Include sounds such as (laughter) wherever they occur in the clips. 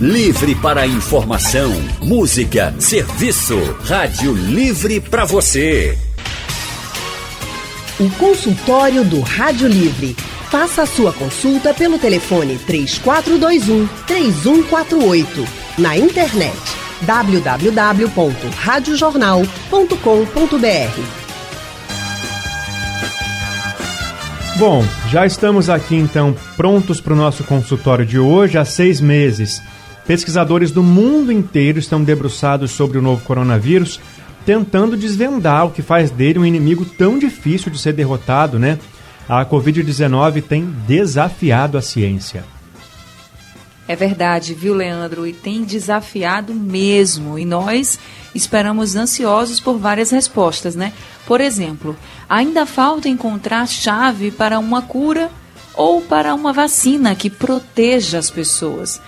Livre para informação, música, serviço. Rádio Livre para você. O consultório do Rádio Livre. Faça a sua consulta pelo telefone 3421 3148. Na internet www.radiojornal.com.br. Bom, já estamos aqui então prontos para o nosso consultório de hoje. Há seis meses, pesquisadores do mundo inteiro estão debruçados sobre o novo coronavírus, tentando desvendar o que faz dele um inimigo tão difícil de ser derrotado, né? A Covid-19 tem desafiado a ciência. É verdade, viu, Leandro? E tem desafiado mesmo. E nós esperamos ansiosos por várias respostas, né? Por exemplo, ainda falta encontrar chave para uma cura ou para uma vacina que proteja as pessoas.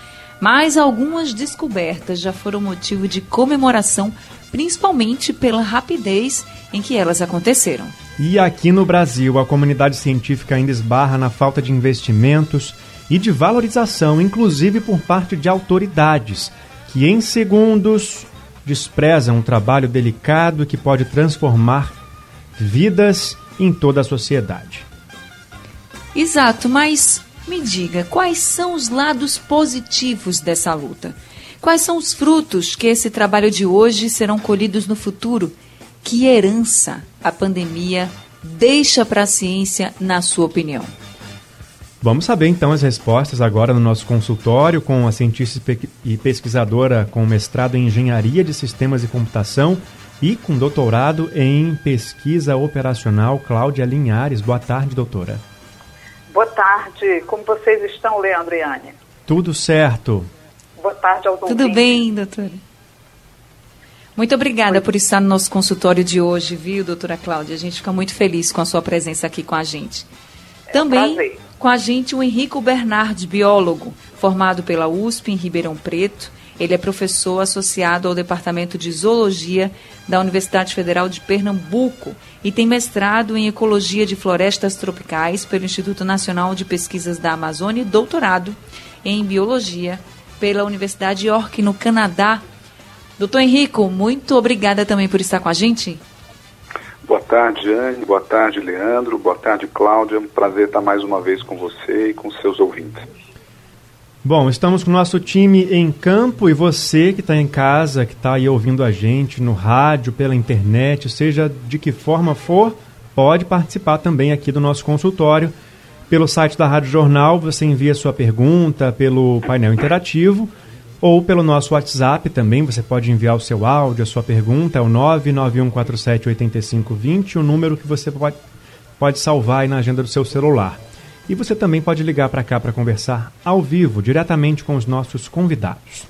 Mas algumas descobertas já foram motivo de comemoração, principalmente pela rapidez em que elas aconteceram. E aqui no Brasil, a comunidade científica ainda esbarra na falta de investimentos e de valorização, inclusive por parte de autoridades, que em segundos desprezam um trabalho delicado que pode transformar vidas em toda a sociedade. Exato, mas me diga, quais são os lados positivos dessa luta? Quais são os frutos que esse trabalho de hoje serão colhidos no futuro? Que herança a pandemia deixa para a ciência, na sua opinião? Vamos saber então as respostas agora no nosso consultório com a cientista e pesquisadora com mestrado em Engenharia de Sistemas e Computação e com doutorado em Pesquisa Operacional, Cláudia Linhares. Boa tarde, doutora. Boa tarde. Como vocês estão, Leandro e Anne? Tudo certo. Boa tarde aos Tudo bem, doutora. Muito obrigada por estar no nosso consultório de hoje, viu, doutora Cláudia? A gente fica muito feliz com a sua presença aqui com a gente. É Também prazer. com a gente o Henrico Bernardes, biólogo, formado pela USP em Ribeirão Preto. Ele é professor associado ao Departamento de Zoologia da Universidade Federal de Pernambuco e tem mestrado em Ecologia de Florestas Tropicais pelo Instituto Nacional de Pesquisas da Amazônia e doutorado em Biologia pela Universidade York, no Canadá. Doutor Henrico, muito obrigada também por estar com a gente. Boa tarde, Anne. Boa tarde, Leandro. Boa tarde, Cláudia. Um prazer estar mais uma vez com você e com seus ouvintes. Bom, estamos com o nosso time em campo e você que está em casa, que está aí ouvindo a gente no rádio, pela internet, seja de que forma for, pode participar também aqui do nosso consultório. Pelo site da Rádio Jornal, você envia sua pergunta pelo painel interativo ou pelo nosso WhatsApp também. Você pode enviar o seu áudio, a sua pergunta, é o 991478520, o número que você pode, pode salvar aí na agenda do seu celular. E você também pode ligar para cá para conversar ao vivo, diretamente com os nossos convidados.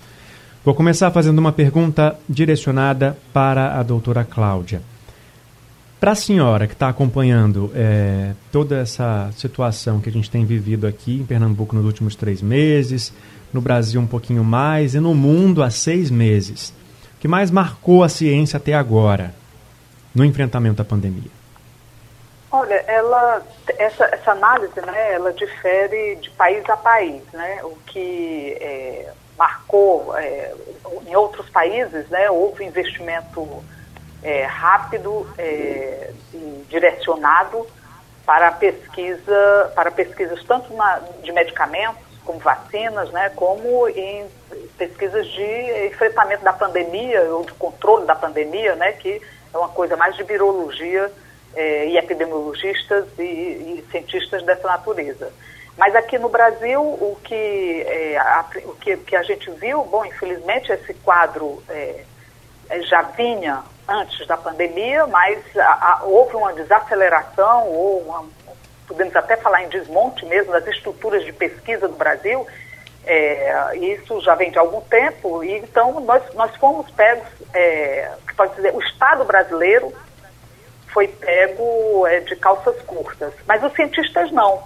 Vou começar fazendo uma pergunta direcionada para a doutora Cláudia. Para a senhora que está acompanhando é, toda essa situação que a gente tem vivido aqui em Pernambuco nos últimos três meses, no Brasil um pouquinho mais e no mundo há seis meses, o que mais marcou a ciência até agora no enfrentamento à pandemia? Olha, ela, essa, essa análise, né, ela difere de país a país, né, o que é, marcou é, em outros países, né, houve investimento é, rápido e direcionado para pesquisa, para pesquisas tanto na, de medicamentos como vacinas, né, como em pesquisas de enfrentamento da pandemia ou de controle da pandemia, né, que é uma coisa mais de virologia é, e epidemiologistas e, e, cientistas dessa natureza. Mas aqui no Brasil, o que, é, a, o que, que, a gente viu, bom, infelizmente esse quadro é, já vinha antes da pandemia, mas a, a, houve uma desaceleração, ou uma, podemos até falar em desmonte mesmo das estruturas de pesquisa do Brasil, é, isso já vem de algum tempo, e então nós, nós fomos pegos, é, pode dizer, o Estado brasileiro foi pego é, de calças curtas. Mas os cientistas não.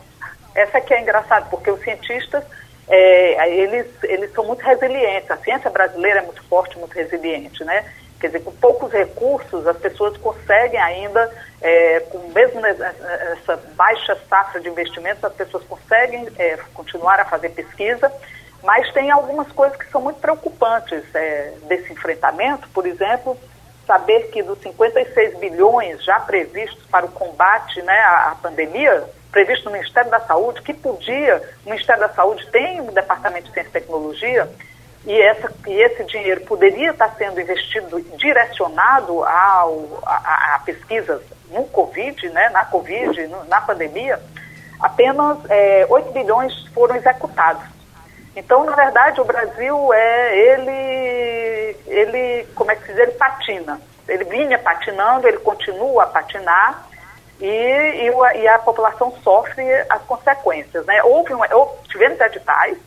Essa que é engraçado, porque os cientistas, é, eles, eles são muito resilientes. A ciência brasileira é muito forte, muito resiliente, né? Quer dizer, com poucos recursos, as pessoas conseguem ainda, é, com mesmo essa baixa safra de investimentos, as pessoas conseguem é, continuar a fazer pesquisa, Mas tem algumas coisas que são muito preocupantes é, desse enfrentamento, por exemplo, saber que dos 56 bilhões já previstos para o combate né, à, pandemia, previsto no Ministério da Saúde, que podia, o Ministério da Saúde tem um departamento de ciência e tecnologia, e, essa, e esse dinheiro poderia estar sendo investido, direcionado ao, a, a pesquisas no Covid, né, na Covid, no, na pandemia, apenas é, 8 bilhões foram executados. Então, na verdade, o Brasil é ele, ele, como é que se diz, ele patina. Ele vinha patinando, ele continua a patinar e, e, e a população sofre as consequências. Né? Houve, uma, tivemos editais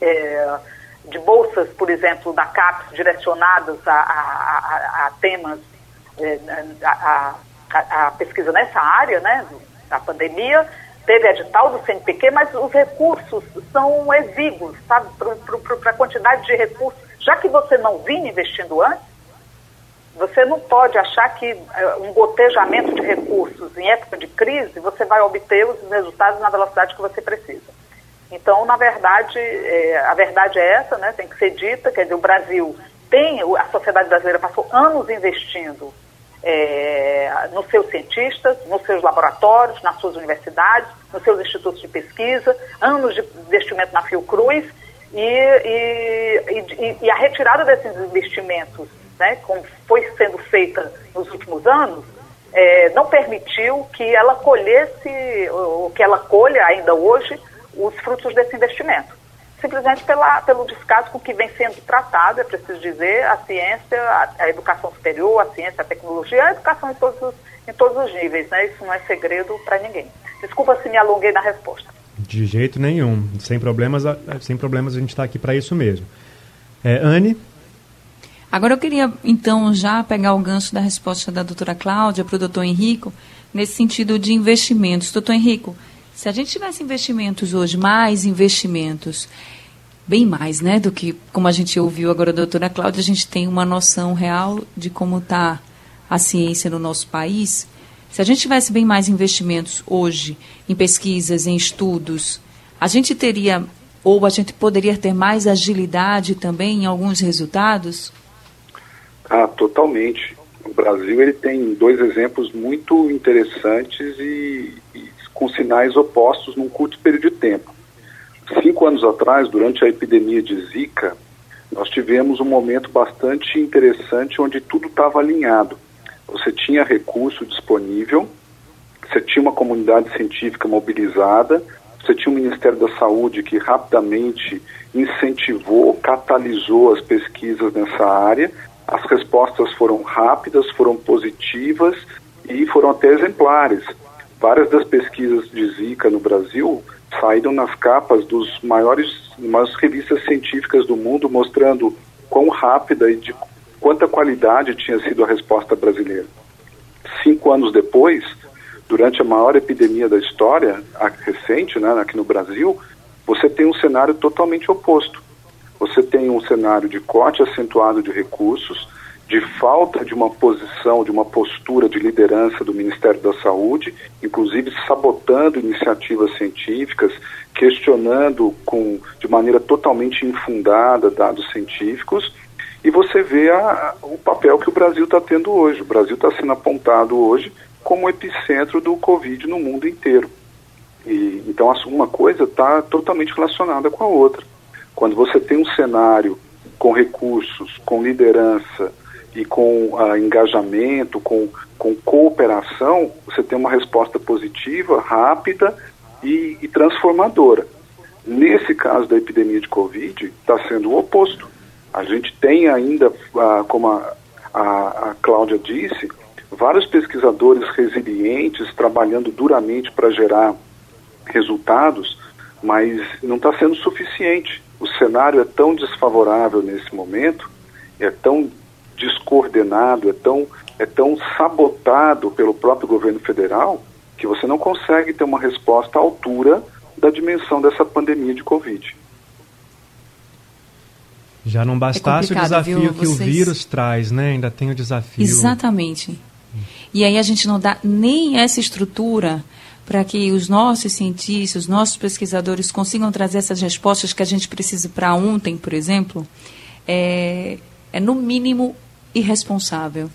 é, de bolsas, por exemplo, da CAPES direcionadas a, a, a, a temas, é, a, pesquisa nessa área, né, da pandemia, teve edital do CNPq, mas os recursos são exíguos, sabe, para a quantidade de recursos. Já que você não vinha investindo antes, você não pode achar que uh, um gotejamento de recursos em época de crise, você vai obter os resultados na velocidade que você precisa. Então, na verdade, é, a verdade é essa, né, tem que ser dita, quer dizer, o Brasil tem, a sociedade brasileira passou anos investindo é, nos seus cientistas, nos seus laboratórios, nas suas universidades, nos seus institutos de pesquisa, anos de investimento na Fiocruz e, e, e, e a retirada desses investimentos, né, como foi sendo feita nos últimos anos, é, não permitiu que ela colhesse, ou que ela colha ainda hoje, os frutos desse investimento simplesmente pela, pelo descaso com que vem sendo tratado, é preciso dizer, a ciência, a, a educação superior, a ciência, a tecnologia, a educação em todos os, em todos os níveis, né? Isso não é segredo para ninguém. Desculpa se me alonguei na resposta. De jeito nenhum, sem problemas, sem problemas a gente está aqui para isso mesmo. É, Anne? Agora eu queria, então, já pegar o gancho da resposta da doutora Cláudia para o doutor Henrico, nesse sentido de investimentos. Doutor Henrico, se a gente tivesse investimentos hoje, mais investimentos, bem mais, né, do que como a gente ouviu agora a doutora Cláudia, a gente tem uma noção real de como está a ciência no nosso país. Se a gente tivesse bem mais investimentos hoje em pesquisas, em estudos, a gente teria ou a gente poderia ter mais agilidade também em alguns resultados? Ah, totalmente. O Brasil ele tem dois exemplos muito interessantes e, e com sinais opostos num curto período de tempo. Cinco anos atrás, durante a epidemia de Zika, nós tivemos um momento bastante interessante onde tudo estava alinhado. Você tinha recurso disponível, você tinha uma comunidade científica mobilizada, você tinha o Ministério da Saúde que rapidamente incentivou, catalisou as pesquisas nessa área. As respostas foram rápidas, foram positivas e foram até exemplares. Várias das pesquisas de Zika no Brasil saíram nas capas dos maiores, maiores revistas científicas do mundo, mostrando quão rápida e de quanta qualidade tinha sido a resposta brasileira. Cinco anos depois, durante a maior epidemia da história, recente, né, aqui no Brasil, você tem um cenário totalmente oposto. Você tem um cenário de corte acentuado de recursos, de falta de uma posição, de uma postura de liderança do Ministério da Saúde, inclusive sabotando iniciativas científicas, questionando com, de maneira totalmente infundada dados científicos, e você vê a, o papel que o Brasil está tendo hoje. O Brasil está sendo apontado hoje como epicentro do Covid no mundo inteiro. E, então, uma coisa está totalmente relacionada com a outra. Quando você tem um cenário com recursos, com liderança, e com uh, engajamento, com, com cooperação, você tem uma resposta positiva, rápida e, e transformadora. Nesse caso da epidemia de Covid, está sendo o oposto. A gente tem ainda, uh, como a, a, a Cláudia disse, vários pesquisadores resilientes trabalhando duramente para gerar resultados, mas não está sendo suficiente. O cenário é tão desfavorável nesse momento, é tão descoordenado, é tão, é tão sabotado pelo próprio governo federal que você não consegue ter uma resposta à altura da dimensão dessa pandemia de Covid. Já não bastasse é o desafio viu? que Vocês... o vírus traz, né? Ainda tem o desafio. Exatamente. E aí a gente não dá nem essa estrutura para que os nossos cientistas, os nossos pesquisadores consigam trazer essas respostas que a gente precisa para ontem, por exemplo, é, é no mínimo irresponsável.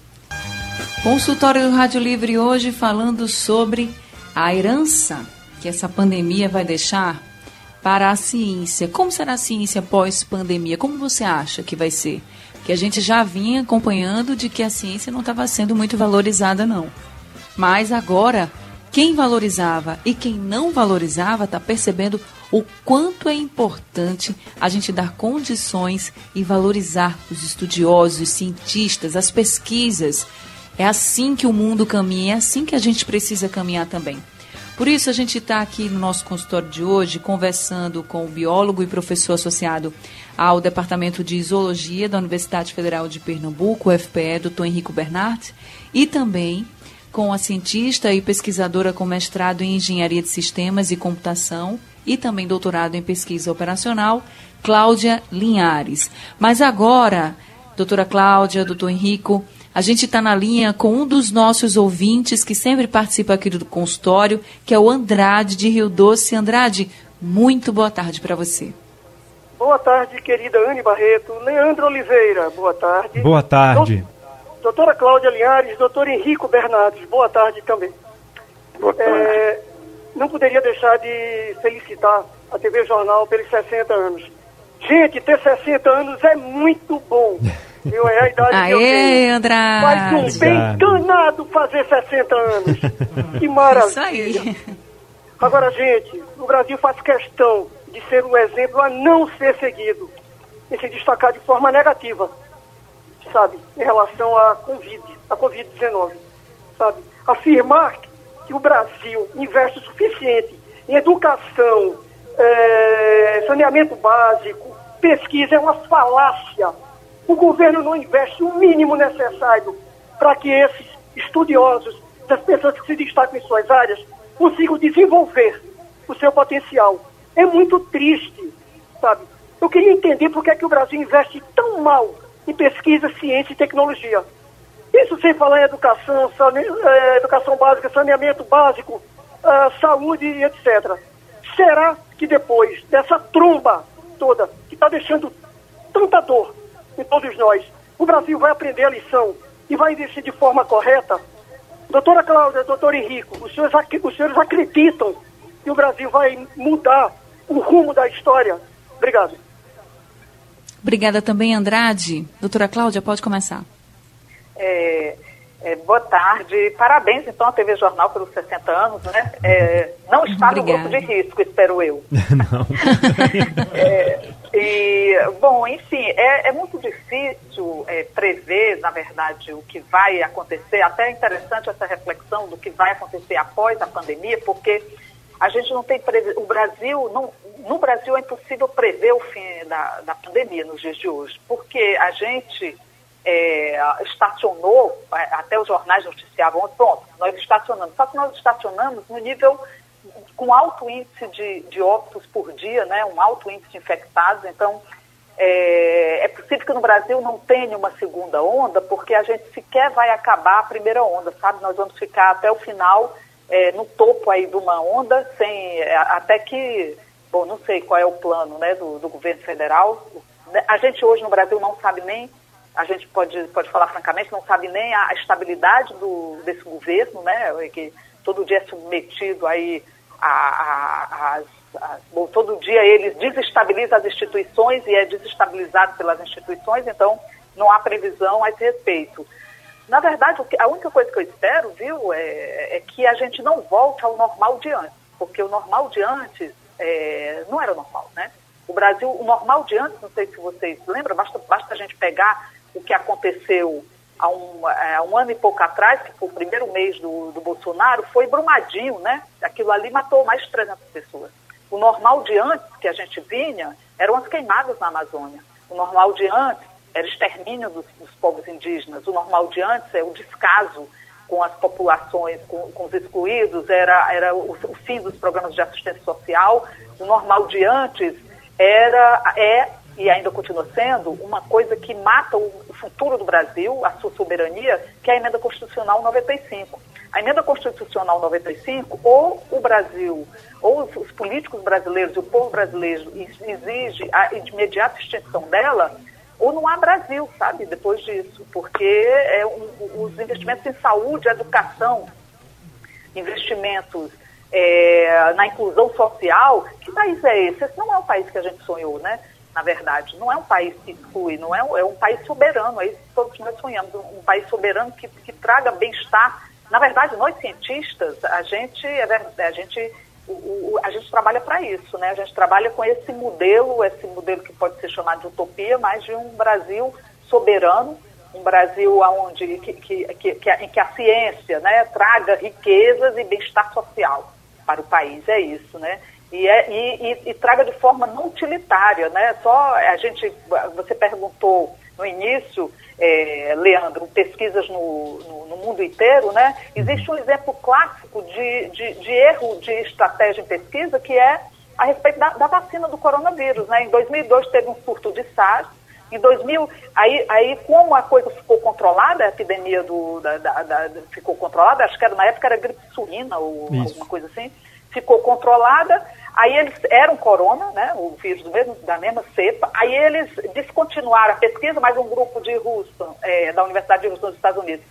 Consultório do Rádio Livre hoje falando sobre a herança que essa pandemia vai deixar para a ciência. Como será a ciência pós-pandemia? Como você acha que vai ser? Que a gente já vinha acompanhando de que a ciência não estava sendo muito valorizada, não. Mas agora, quem valorizava e quem não valorizava está percebendo o quanto é importante a gente dar condições e valorizar os estudiosos, os cientistas, as pesquisas. É assim que o mundo caminha, é assim que a gente precisa caminhar também. Por isso, a gente está aqui no nosso consultório de hoje conversando com o biólogo e professor associado ao Departamento de Zoologia da Universidade Federal de Pernambuco, UFPE, doutor Henrico Bernard, e também com a cientista e pesquisadora com mestrado em Engenharia de Sistemas e Computação e também doutorado em Pesquisa Operacional, Cláudia Linhares. Mas agora, doutora Cláudia, doutor Henrico, a gente está na linha com um dos nossos ouvintes que sempre participa aqui do consultório, que é o Andrade de Rio Doce. Andrade, muito boa tarde para você. Boa tarde, querida Anne Barreto. Leandro Oliveira, boa tarde. Boa tarde. Doutora Cláudia Linhares, doutor Henrico Bernardes, boa tarde também. Boa tarde. É, não poderia deixar de felicitar a TV Jornal pelos 60 anos. Gente, ter 60 anos é muito bom. (laughs) Eu é a idade Aê, que eu tenho. Andrade. Mas um bem danado fazer 60 anos. (laughs) Que maravilha. Isso aí. Agora, gente, o Brasil faz questão de ser um exemplo a não ser seguido e se destacar de forma negativa, sabe, em relação à Covid, à Covid-19, sabe. Afirmar que o Brasil investe o suficiente em educação, eh, saneamento básico, pesquisa é uma falácia o governo não investe o mínimo necessário para que esses estudiosos, das pessoas que se destacam em suas áreas, consigam desenvolver o seu potencial. É muito triste, sabe? Eu queria entender por que, é que o Brasil investe tão mal em pesquisa, ciência e tecnologia. Isso sem falar em educação, sane... eh, educação básica, saneamento básico, ah, saúde e etc. Será que depois dessa tromba toda, que está deixando tanta dor em todos nós. O Brasil vai aprender a lição e vai investir de forma correta. Doutora Cláudia, doutor Henrico, os senhores, os senhores acreditam que o Brasil vai mudar o rumo da história? Obrigado. Obrigada também, Andrade. Doutora Cláudia, pode começar. É, é, boa tarde. Parabéns, então, à TV Jornal pelos 60 anos, né? É, não está no grupo de risco, espero eu. (laughs) (laughs) Não. É, e, bom, enfim, é, é muito difícil é, prever, na verdade, o que vai acontecer. Até é interessante essa reflexão do que vai acontecer após a pandemia, porque a gente não tem previ... o Brasil não no Brasil é impossível prever o fim da, da pandemia nos dias de hoje, porque a gente é, estacionou, é, até os jornais noticiavam, pronto, nós estacionamos. Só que nós estacionamos no nível com alto índice de, de óbitos por dia, né, um alto índice de infectados. Então, é, é, possível que no Brasil não tenha uma segunda onda, porque a gente sequer vai acabar a primeira onda, sabe? Nós vamos ficar até o final é, no topo aí de uma onda, sem é, até que, bom, não sei qual é o plano né, do, do governo federal. A gente hoje no Brasil não sabe nem a gente pode, pode falar francamente, não sabe nem a estabilidade do, desse governo, né, que todo dia é submetido aí a, a, a, a bom, todo dia ele desestabiliza as instituições e é desestabilizado pelas instituições, então não há previsão a esse respeito. Na verdade, a única coisa que eu espero, viu, é, é que a gente não volte ao normal de antes, porque o normal de antes é, não era normal, né? O Brasil, o normal de antes, não sei se vocês lembram, basta, basta a gente pegar o que aconteceu há um, é, um ano e pouco atrás, que foi o primeiro mês do, do Bolsonaro, foi Brumadinho, né? Aquilo ali matou mais de 300 pessoas. O normal de antes que a gente vinha eram as queimadas na Amazônia. O normal de antes era o extermínio dos, dos povos indígenas. O normal de antes é o descaso com as populações, com, com os excluídos, era, era o, o, fim dos programas de assistência social. O normal de antes era, é e ainda continua sendo, uma coisa que mata o futuro do Brasil, a sua soberania, que é a emenda constitucional 95. a emenda constitucional 95, ou o Brasil, ou os políticos brasileiros e o povo brasileiro exige a imediata extinção dela, ou não há Brasil, sabe, depois disso, porque é um, os investimentos em saúde, educação, investimentos é, na inclusão social, que país é esse? Esse não é o país que a gente sonhou, né? Na verdade, não é um país que exclui, não é, um, é um país soberano, é isso que todos nós sonhamos, um, país soberano que, que traga bem-estar. Na verdade, nós cientistas, a gente, a gente, o, o, a gente trabalha para isso, né? A gente trabalha com esse modelo, esse modelo que pode ser chamado de utopia, mas de um Brasil soberano, um Brasil onde que, que, que, que, em que a ciência né, traga riquezas e bem-estar social para o país, é isso, né? E, é, e, e, e, traga de forma não utilitária, né? Só a gente, você perguntou no início, é, Leandro, pesquisas no, no, no, mundo inteiro, né? Existe um exemplo clássico de, de, de, erro de estratégia em pesquisa que é a respeito da, da vacina do coronavírus, né? Em 2002 teve um surto de SARS, em 2000, aí, aí como a coisa ficou controlada, a epidemia do, da, da, da, ficou controlada, acho que era, na época era gripe suína ou Isso. alguma coisa assim, ficou controlada, aí eles eram corona, né, o vírus mesmo, da mesma cepa, aí eles descontinuaram a pesquisa, mas um grupo de Houston, é, da Universidade de Houston dos Estados Unidos,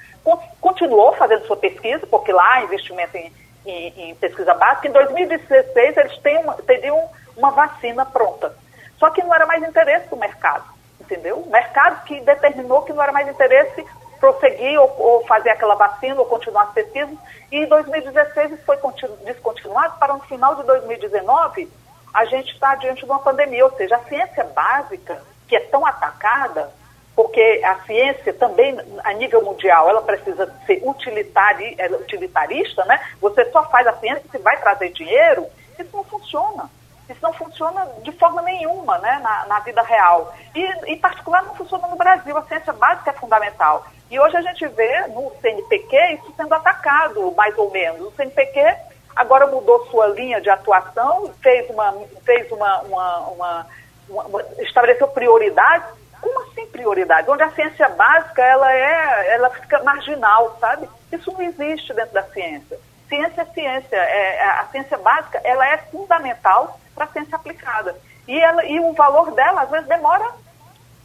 continuou fazendo sua pesquisa, porque lá investimento em, em, em pesquisa básica, em 2016 eles têm uma, teriam uma vacina pronta. Só que não era mais interesse do mercado entendeu? O mercado que determinou que não era mais interesse prosseguir ou, ou, fazer aquela vacina ou continuar as pesquisas. E em 2016 isso foi descontinuado para no final de 2019 a gente está diante de uma pandemia, ou seja, a ciência básica, que é tão atacada, porque a ciência também, a nível mundial, ela precisa ser utilitari, é, utilitarista, né? Você só faz a ciência se vai trazer dinheiro, isso não funciona. Isso não funciona de forma nenhuma né, na, na vida real. E, em particular, não funciona no Brasil. A ciência básica é fundamental. E hoje a gente vê no CNPq isso sendo atacado, mais ou menos. O CNPq agora mudou sua linha de atuação, fez uma, fez uma, uma, uma, uma estabeleceu prioridades. Como assim prioridades? Onde a ciência básica ela é, ela fica marginal, sabe? Isso não existe dentro da ciência. Ciência é ciência. É, a ciência básica ela é fundamental para ciência aplicada. E, ela, e o valor dela, às vezes, demora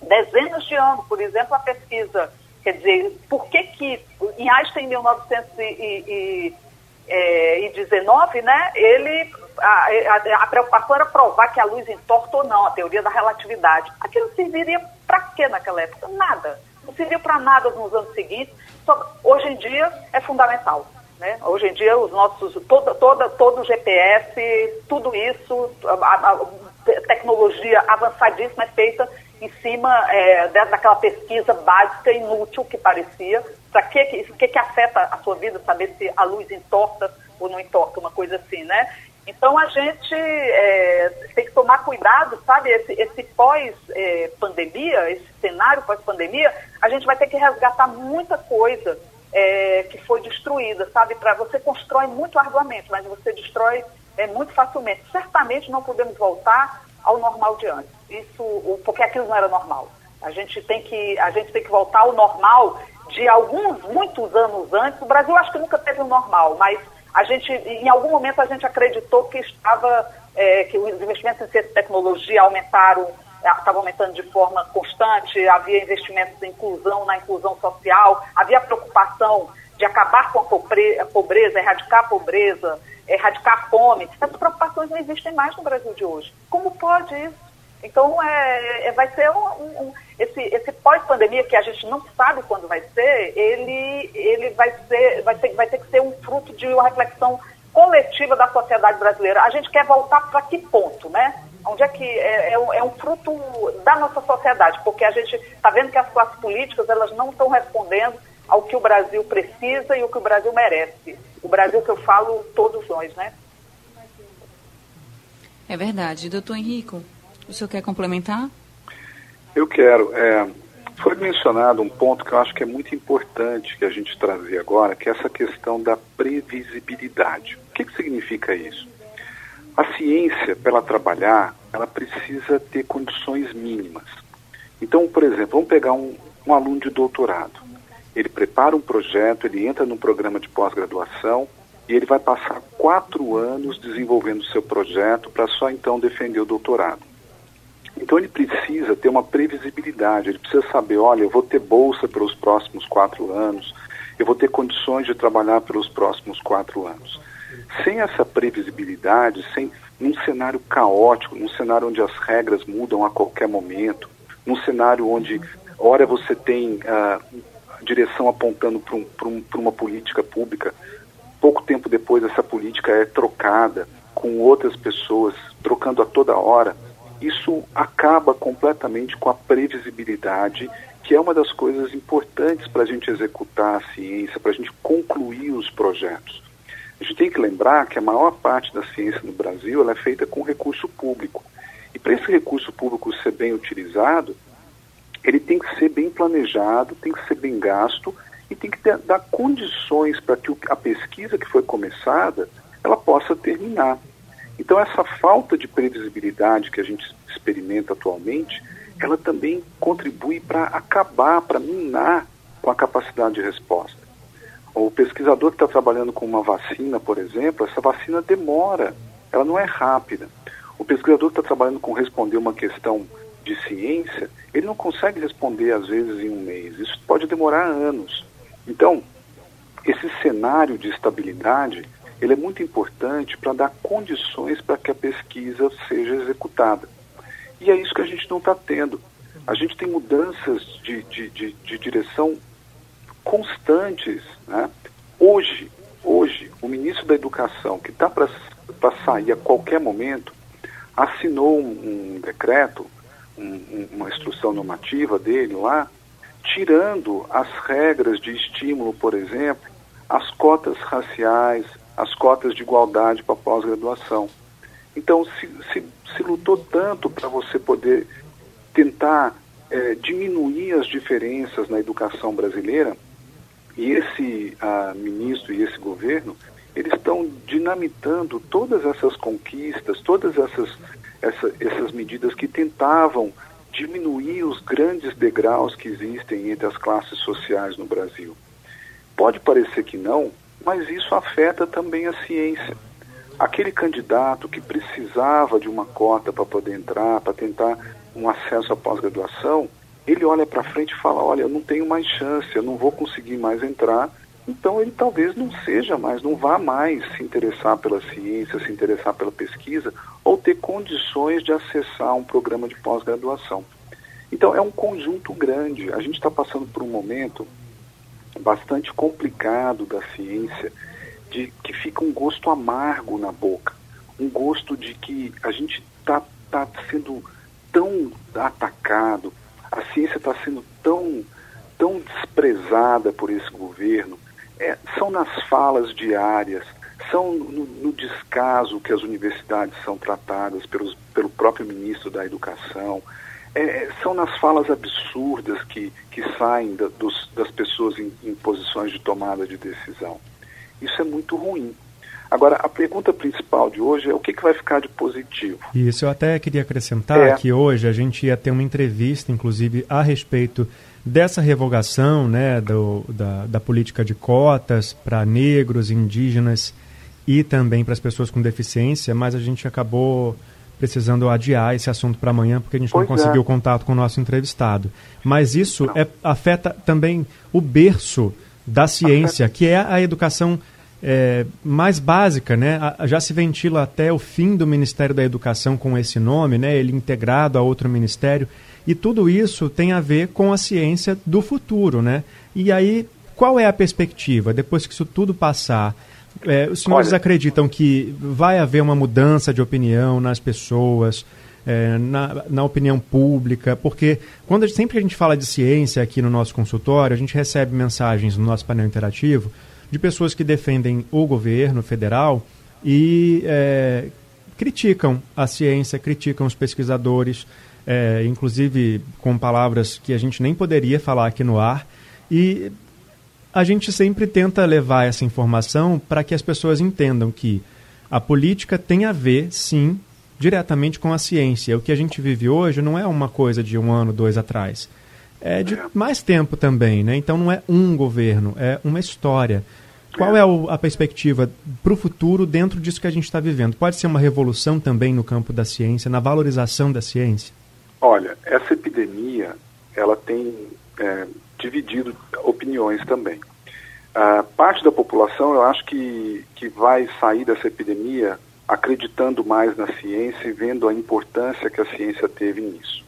dezenas de anos. Por exemplo, a pesquisa, quer dizer, por que que em Einstein, em 1919, né, ele, a, a, a preocupação era provar que a luz entorta ou não, a teoria da relatividade. Aquilo serviria para quê naquela época? Nada. Não servia para nada nos anos seguintes. Só, hoje em dia é fundamental. Né? Hoje em dia, os nossos, toda, toda, todo o GPS, tudo isso, a, a, tecnologia avançadíssima é feita em cima é, daquela pesquisa básica inútil que parecia. Para que, que, que afeta a sua vida saber se a luz entorta ou não entorta, uma coisa assim, né? Então a gente é, tem que tomar cuidado, sabe? Esse, esse pós-pandemia, é, esse cenário pós-pandemia, a gente vai ter que resgatar muita coisa é, que foi destruída, sabe? Para você constrói muito arduamente, mas você destrói é, muito facilmente. Certamente não podemos voltar ao normal de antes. Isso, porque aquilo não era normal. A gente tem que, a gente tem que voltar ao normal de alguns, muitos anos antes. O Brasil acho que nunca teve um normal, mas a gente, em algum momento a gente acreditou que estava, é, que os investimentos em ciência e tecnologia aumentaram estava aumentando de forma constante, havia investimentos em inclusão, na inclusão social, havia preocupação de acabar com a pobreza, erradicar a pobreza, erradicar a fome. Essas preocupações não existem mais no Brasil de hoje. Como pode isso? Então, é, é vai ser um, um, esse, esse pós-pandemia que a gente não sabe quando vai ser, ele, ele vai, ser, vai, ter, vai ter que ser um fruto de uma reflexão coletiva da sociedade brasileira. A gente quer voltar para que ponto, né? Onde é que é, é, um, é, um, fruto da nossa sociedade, porque a gente está vendo que as classes políticas elas não estão respondendo ao que o Brasil precisa e o que o Brasil merece. O Brasil que eu falo, todos nós, né? É verdade. Doutor Henrico, o senhor quer complementar? Eu quero. É, foi mencionado um ponto que eu acho que é muito importante que a gente trazer agora, que é essa questão da previsibilidade. O que, que significa isso? A ciência, para ela trabalhar, ela precisa ter condições mínimas. Então, por exemplo, vamos pegar um, um aluno de doutorado. ele prepara um projeto, ele entra num programa de pós-graduação e ele vai passar quatro anos desenvolvendo o seu projeto para só então defender o doutorado. Então ele precisa ter uma previsibilidade, ele precisa saber, olha, eu vou ter bolsa pelos próximos quatro anos, eu vou ter condições de trabalhar pelos próximos quatro anos. Sem essa previsibilidade, sem num cenário caótico, num cenário onde as regras mudam a qualquer momento, num cenário onde, ora você tem a direção apontando para um, um, uma política pública, pouco tempo depois essa política é trocada com outras pessoas, trocando a toda hora, isso acaba completamente com a previsibilidade, que é uma das coisas importantes para a gente executar a ciência, para a gente concluir os projetos. A gente tem que lembrar que a maior parte da ciência no Brasil é feita com recurso público. E para esse recurso público ser bem utilizado, ele tem que ser bem planejado, tem que ser bem gasto e tem que ter, dar condições para que a pesquisa que foi começada ela possa terminar. Então essa falta de previsibilidade que a gente experimenta atualmente, ela também contribui para acabar, para minar com a capacidade de resposta. O pesquisador que está trabalhando com uma vacina, por exemplo, essa vacina demora, ela não é rápida. O pesquisador que está trabalhando com responder uma questão de ciência, ele não consegue responder às vezes em um mês. Isso pode demorar anos. Então, esse cenário de estabilidade, ele é muito importante para dar condições para que a pesquisa seja executada. E é isso que a gente não está tendo. A gente tem mudanças de, de, de, de direção constantes. Né? Hoje, hoje, o ministro da Educação, que está para sair a qualquer momento, assinou um, um decreto, um, uma instrução normativa dele lá, tirando as regras de estímulo, por exemplo, as cotas raciais, as cotas de igualdade para pós-graduação. Então, se, se, se, lutou tanto para você poder tentar é, diminuir as diferenças na educação brasileira, e esse uh, ministro e esse governo, eles estão dinamitando todas essas conquistas, todas essas, essa, essas medidas que tentavam diminuir os grandes degraus que existem entre as classes sociais no Brasil. Pode parecer que não, mas isso afeta também a ciência. Aquele candidato que precisava de uma cota para poder entrar, para tentar um acesso à pós-graduação, ele olha para frente e fala: Olha, eu não tenho mais chance, eu não vou conseguir mais entrar. Então ele talvez não seja mais, não vá mais se interessar pela ciência, se interessar pela pesquisa ou ter condições de acessar um programa de pós-graduação. Então é um conjunto grande. A gente está passando por um momento bastante complicado da ciência, de que fica um gosto amargo na boca, um gosto de que a gente está tá sendo tão atacado, a ciência está sendo tão, tão desprezada por esse governo. É, são nas falas diárias, são no, no, descaso que as universidades são tratadas pelos, pelo próprio ministro da Educação, é, são nas falas absurdas que, que saem da, dos, das pessoas em, em posições de tomada de decisão. Isso é muito ruim. Agora, a pergunta principal de hoje é o que, que vai ficar de positivo. Isso, eu até queria acrescentar é. que hoje a gente ia ter uma entrevista, inclusive, a respeito dessa revogação né, do, da, da política de cotas para negros, indígenas e também para as pessoas com deficiência, mas a gente acabou precisando adiar esse assunto para amanhã porque a gente pois não conseguiu é. contato com o nosso entrevistado. Mas isso é, afeta também o berço da ciência, afeta. que é a educação é, mais básica, né? Já se ventila até o fim do Ministério da Educação com esse nome, né? Ele integrado a outro ministério. E tudo isso tem a ver com a ciência do futuro, né? E aí, qual é a perspectiva? Depois que isso tudo passar, é, os senhores Olha... acreditam que vai haver uma mudança de opinião nas pessoas, é, na, na, opinião pública? Porque quando sempre que a gente fala de ciência aqui no nosso consultório, a gente recebe mensagens no nosso painel interativo de pessoas que defendem o governo federal e é, criticam a ciência, criticam os pesquisadores, é, inclusive com palavras que a gente nem poderia falar aqui no ar. E a gente sempre tenta levar essa informação para que as pessoas entendam que a política tem a ver, sim, diretamente com a ciência. O que a gente vive hoje não é uma coisa de um ano, dois atrás é de mais tempo também, né? Então não é um governo, é uma história. Qual é a perspectiva para o futuro dentro disso que a gente está vivendo? Pode ser uma revolução também no campo da ciência, na valorização da ciência? Olha, essa epidemia ela tem é, dividido opiniões também. Uh, parte da população, eu acho que, que vai sair dessa epidemia acreditando mais na ciência e vendo a importância que a ciência teve nisso.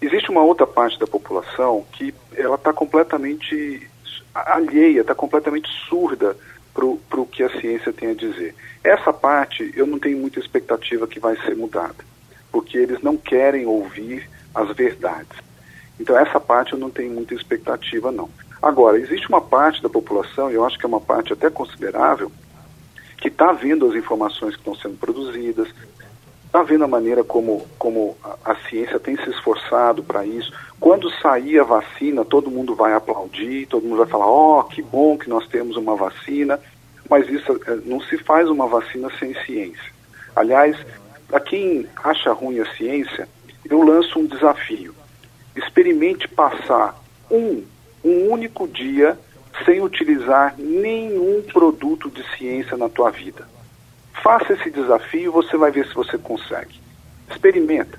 Existe uma outra parte da população que ela está completamente alheia, está completamente surda para o que a ciência tem a dizer. Essa parte eu não tenho muita expectativa que vai ser mudada, porque eles não querem ouvir as verdades. Então essa parte eu não tenho muita expectativa não. Agora, existe uma parte da população, e eu acho que é uma parte até considerável, que está vendo as informações que estão sendo produzidas, está vendo a maneira como, como a, ciência tem se esforçado para isso. Quando sair a vacina, todo mundo vai aplaudir, todo mundo vai falar: ó, oh, que bom que nós temos uma vacina. Mas isso eh, não se faz uma vacina sem ciência. Aliás, para quem acha ruim a ciência, eu lanço um desafio. Experimente passar um, um único dia sem utilizar nenhum produto de ciência na tua vida. Faça esse desafio e você vai ver se você consegue. Experimenta.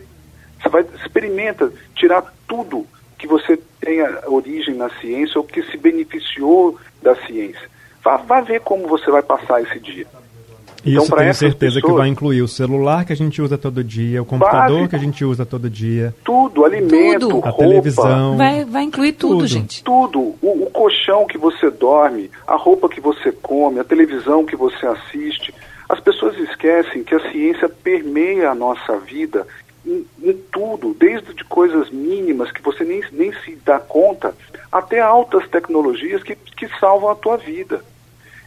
Você vai experimenta tirar tudo que você tenha origem na ciência ou que se beneficiou da ciência. Vá, vá ver como você vai passar esse dia. Isso então, tenho certeza pessoas, que vai incluir o celular que a gente usa todo dia, o computador básico, que a gente usa todo dia. Tudo, alimento, tudo. a roupa, televisão. Vai, vai incluir tudo, tudo. gente. Tudo. O, o colchão que você dorme, a roupa que você come, a televisão que você assiste. As pessoas esquecem que a ciência permeia a nossa vida em, em, tudo, desde de coisas mínimas que você nem, nem se dá conta, até altas tecnologias que, que salvam a tua vida.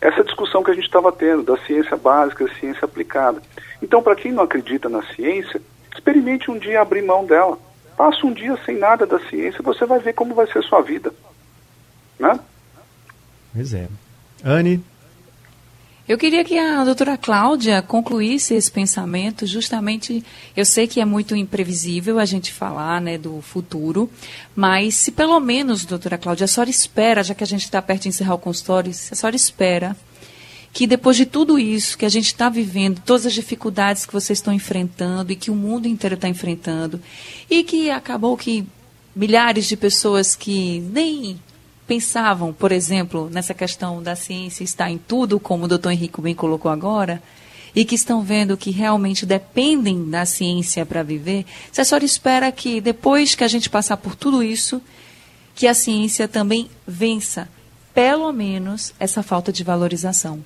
Essa discussão que a gente estava tendo, da ciência básica, da ciência aplicada. Então, para quem não acredita na ciência, experimente um dia abrir mão dela. Passa um dia sem nada da ciência, você vai ver como vai ser a sua vida. Né? Pois é. Anne, eu queria que a doutora Cláudia concluísse esse pensamento, justamente, eu sei que é muito imprevisível a gente falar né, do futuro, mas se pelo menos, doutora Cláudia, a senhora espera, já que a gente está perto de encerrar o consultório, a senhora espera que depois de tudo isso que a gente está vivendo, todas as dificuldades que vocês estão enfrentando e que o mundo inteiro está enfrentando, e que acabou que milhares de pessoas que nem pensavam, por exemplo, nessa questão da ciência estar em tudo, como o doutor Henrique bem colocou agora, e que estão vendo que realmente dependem da ciência para viver, se a senhora espera que depois que a gente passar por tudo isso, que a ciência também vença, pelo menos, essa falta de valorização?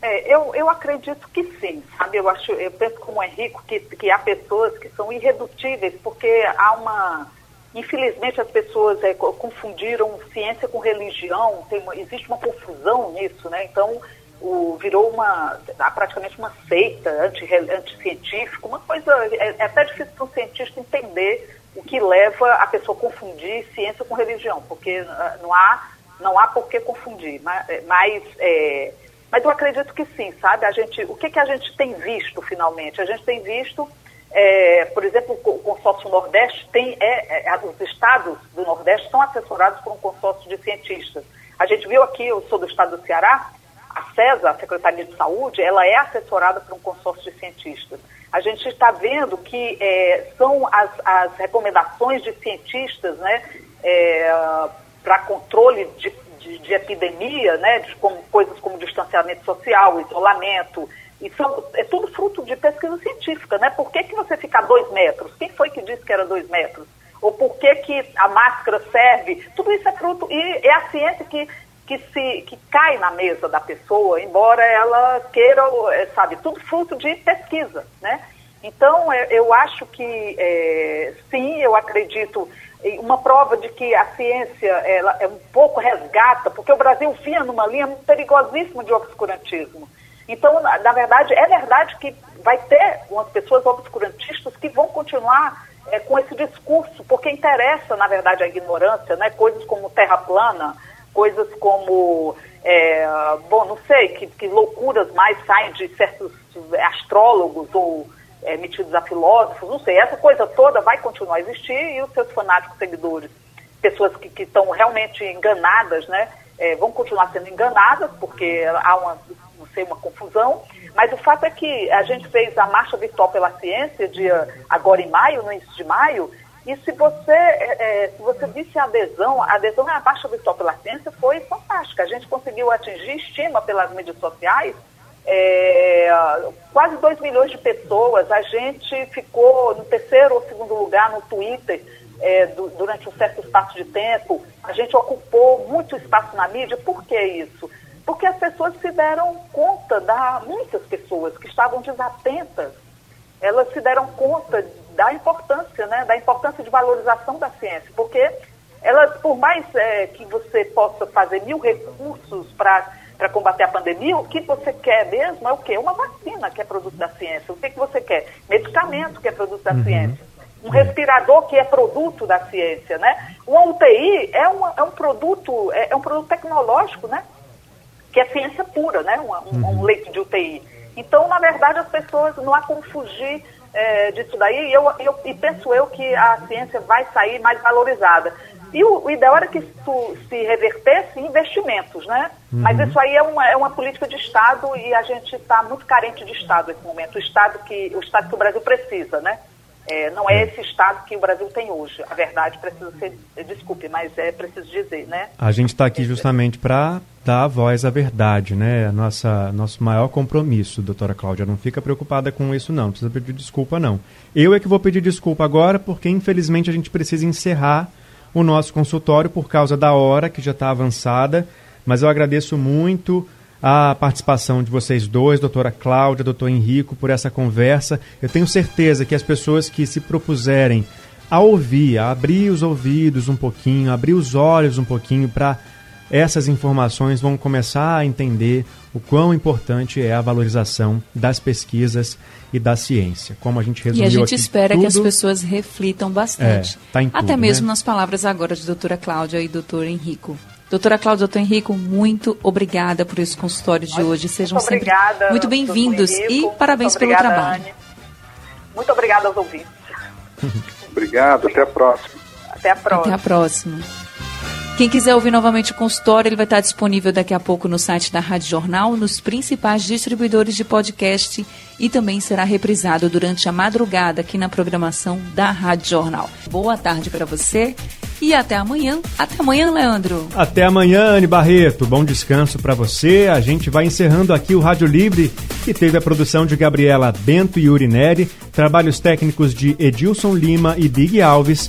É, eu, eu acredito que sim, sabe? Eu acho, eu penso como Henrique que, que há pessoas que são irredutíveis, porque há uma Infelizmente, as pessoas é, confundiram ciência com religião, uma, existe uma confusão nisso, né? Então, o, virou uma, praticamente uma seita anti, anticientífica, uma coisa, é, é até difícil para um cientista entender o que leva a pessoa a confundir ciência com religião, porque ah, não há, não há por que confundir, mas, é, mas, é, mas eu acredito que sim, sabe? A gente, o que, que a gente tem visto finalmente? A gente tem visto é, por exemplo, o consórcio Nordeste tem, é, é, os estados do Nordeste são assessorados por um consórcio de cientistas. A gente viu aqui, eu sou do estado do Ceará, a CESA, a Secretaria de Saúde, ela é assessorada por um consórcio de cientistas. A gente está vendo que é, são as, as, recomendações de cientistas né, é, para controle de, de, de, epidemia, né, de como, coisas como distanciamento social, isolamento, isso é tudo fruto de pesquisa científica, né? Por que, que você fica a dois metros? Quem foi que disse que era dois metros? Ou por que, que a máscara serve? Tudo isso é fruto, e é a ciência que, que, se, que cai na mesa da pessoa, embora ela queira, é, sabe, tudo fruto de pesquisa, né? Então, é, eu acho que, é, sim, eu acredito, uma prova de que a ciência ela é um pouco resgata, porque o Brasil vinha numa linha perigosíssima de obscurantismo. Então, na, verdade, é verdade que vai ter umas pessoas obscurantistas que vão continuar é, com esse discurso, porque interessa, na verdade, a ignorância, né? Coisas como terra plana, coisas como, é, bom, não sei, que, que, loucuras mais saem de certos astrólogos ou é, metidos a filósofos, não sei, essa coisa toda vai continuar a existir e os seus fanáticos seguidores pessoas que estão realmente enganadas, né? É, vão continuar sendo enganadas, porque há uma, sei, uma confusão, mas o fato é que a gente fez a Marcha Virtual pela Ciência, dia, agora em maio, no início de maio, e se você, é, é se você visse a adesão, a adesão à Marcha Virtual pela Ciência foi fantástica. A gente conseguiu atingir estima pelas mídias sociais é, quase 2 milhões de pessoas. A gente ficou no terceiro ou segundo lugar no Twitter é, do, durante um certo espaço de tempo. A gente ocupou muito espaço na mídia. Por que isso? Porque as pessoas se deram conta, da, muitas pessoas que estavam desatentas, elas se deram conta da importância, né, da importância de valorização da ciência, porque elas, por mais é, que você possa fazer mil recursos para para combater a pandemia, o que você quer mesmo é o quê? Uma vacina que é produto da ciência. O que, que você quer? Medicamento que é produto da uhum. ciência. Um respirador que é produto da ciência, né? Uma UTI é, uma, é um produto, é, é, um produto tecnológico, né? Que é ciência pura, né? Um, um, um uhum. leito de UTI. Então, na verdade, as pessoas não há como fugir é, disso daí, e, eu, eu, e penso eu que a ciência vai sair mais valorizada. E o, o, ideal era que isso se revertesse em investimentos, né? Uhum. Mas isso aí é uma, é uma política de Estado e a gente está muito carente de Estado nesse momento. O Estado que o, Estado que o Brasil precisa, né? É, não é, é esse Estado que o Brasil tem hoje. A verdade precisa ser, desculpe, mas é preciso dizer, né? A gente está aqui justamente para dar a voz à verdade, né? Nossa, nosso maior compromisso, doutora Cláudia. Não fica preocupada com isso, não. Não precisa pedir desculpa, não. Eu é que vou pedir desculpa agora, porque infelizmente a gente precisa encerrar o nosso consultório por causa da hora que já está avançada, mas eu agradeço muito a participação de vocês dois, doutora Cláudia, doutor Henrico, por essa conversa. Eu tenho certeza que as pessoas que se propuserem a ouvir, a abrir os ouvidos um pouquinho, abrir os olhos um pouquinho para essas informações vão começar a entender o quão importante é a valorização das pesquisas e da ciência. Como a gente resumiu E a gente espera tudo, que as pessoas reflitam bastante. É, tá tudo, Até mesmo né? nas palavras agora de doutora Cláudia e doutor Henrico. Doutora Cláudia, doutor Henrico, muito obrigada por esse consultório de hoje. Sejam muito sempre obrigada, muito bem-vindos e parabéns pelo trabalho. Anne. Muito obrigada aos ouvintes. (laughs) Obrigado, até a próxima. Até a próxima. Até a próxima. Quem quiser ouvir novamente o consultório, ele vai estar disponível daqui a pouco no site da Rádio Jornal, nos principais distribuidores de podcast e também será reprisado durante a madrugada aqui na programação da Rádio Jornal. Boa tarde para você e até amanhã. Até amanhã, Leandro. Até amanhã, Anne Barreto. Bom descanso para você. A gente vai encerrando aqui o Rádio Livre, que teve a produção de Gabriela Bento e Urineri, trabalhos técnicos de Edilson Lima e Dig Alves.